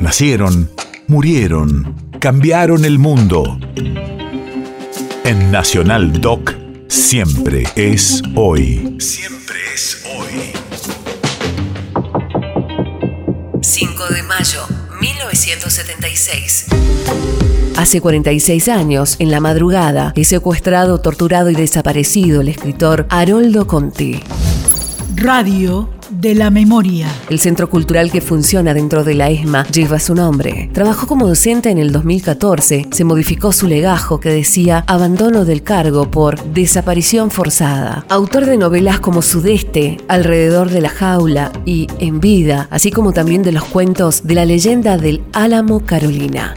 Nacieron, murieron, cambiaron el mundo. En Nacional Doc, siempre es hoy. Siempre es hoy. 5 de mayo, 1976. Hace 46 años, en la madrugada, es secuestrado, torturado y desaparecido el escritor Haroldo Conti. Radio de la memoria. El centro cultural que funciona dentro de la ESMA lleva su nombre. Trabajó como docente en el 2014. Se modificó su legajo que decía abandono del cargo por desaparición forzada. Autor de novelas como Sudeste, Alrededor de la jaula y En vida, así como también de los cuentos de la leyenda del Álamo Carolina.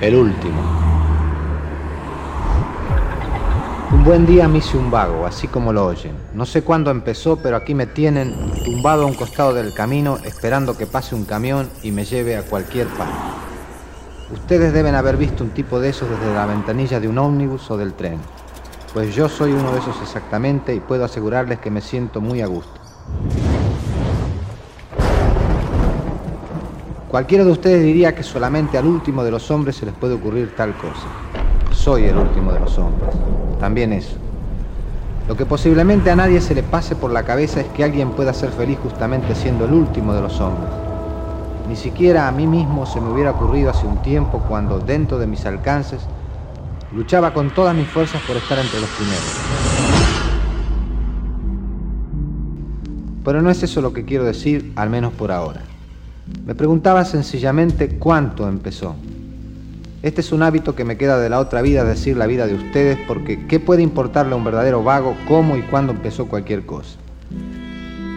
El último. Un buen día me hice un vago, así como lo oyen. No sé cuándo empezó, pero aquí me tienen tumbado a un costado del camino esperando que pase un camión y me lleve a cualquier parte. Ustedes deben haber visto un tipo de esos desde la ventanilla de un ómnibus o del tren. Pues yo soy uno de esos exactamente y puedo asegurarles que me siento muy a gusto. Cualquiera de ustedes diría que solamente al último de los hombres se les puede ocurrir tal cosa. Soy el último de los hombres también eso. Lo que posiblemente a nadie se le pase por la cabeza es que alguien pueda ser feliz justamente siendo el último de los hombres. Ni siquiera a mí mismo se me hubiera ocurrido hace un tiempo cuando, dentro de mis alcances, luchaba con todas mis fuerzas por estar entre los primeros. Pero no es eso lo que quiero decir, al menos por ahora. Me preguntaba sencillamente cuánto empezó. Este es un hábito que me queda de la otra vida, decir la vida de ustedes, porque ¿qué puede importarle a un verdadero vago cómo y cuándo empezó cualquier cosa?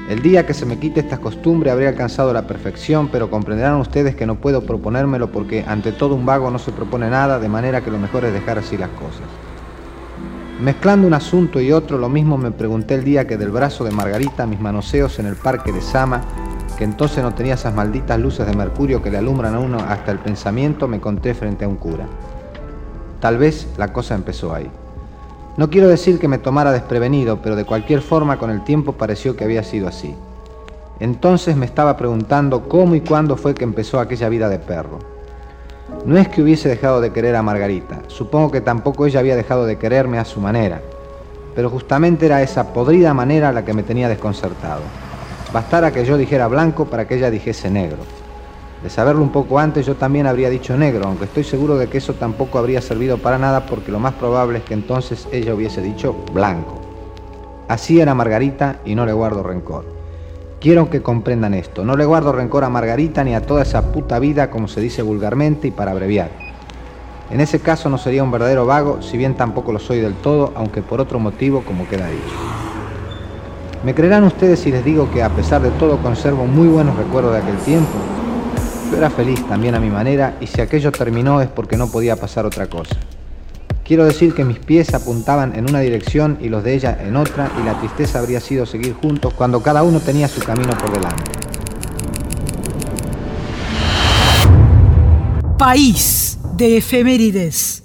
El día que se me quite esta costumbre habré alcanzado la perfección, pero comprenderán ustedes que no puedo proponérmelo porque ante todo un vago no se propone nada, de manera que lo mejor es dejar así las cosas. Mezclando un asunto y otro, lo mismo me pregunté el día que del brazo de Margarita mis manoseos en el parque de Sama que entonces no tenía esas malditas luces de mercurio que le alumbran a uno hasta el pensamiento, me conté frente a un cura. Tal vez la cosa empezó ahí. No quiero decir que me tomara desprevenido, pero de cualquier forma con el tiempo pareció que había sido así. Entonces me estaba preguntando cómo y cuándo fue que empezó aquella vida de perro. No es que hubiese dejado de querer a Margarita, supongo que tampoco ella había dejado de quererme a su manera, pero justamente era esa podrida manera la que me tenía desconcertado. Bastara que yo dijera blanco para que ella dijese negro. De saberlo un poco antes yo también habría dicho negro, aunque estoy seguro de que eso tampoco habría servido para nada porque lo más probable es que entonces ella hubiese dicho blanco. Así era Margarita y no le guardo rencor. Quiero que comprendan esto, no le guardo rencor a Margarita ni a toda esa puta vida como se dice vulgarmente y para abreviar. En ese caso no sería un verdadero vago, si bien tampoco lo soy del todo, aunque por otro motivo como queda dicho. ¿Me creerán ustedes si les digo que a pesar de todo conservo muy buenos recuerdos de aquel tiempo? Yo era feliz también a mi manera y si aquello terminó es porque no podía pasar otra cosa. Quiero decir que mis pies apuntaban en una dirección y los de ella en otra y la tristeza habría sido seguir juntos cuando cada uno tenía su camino por delante. País de efemérides.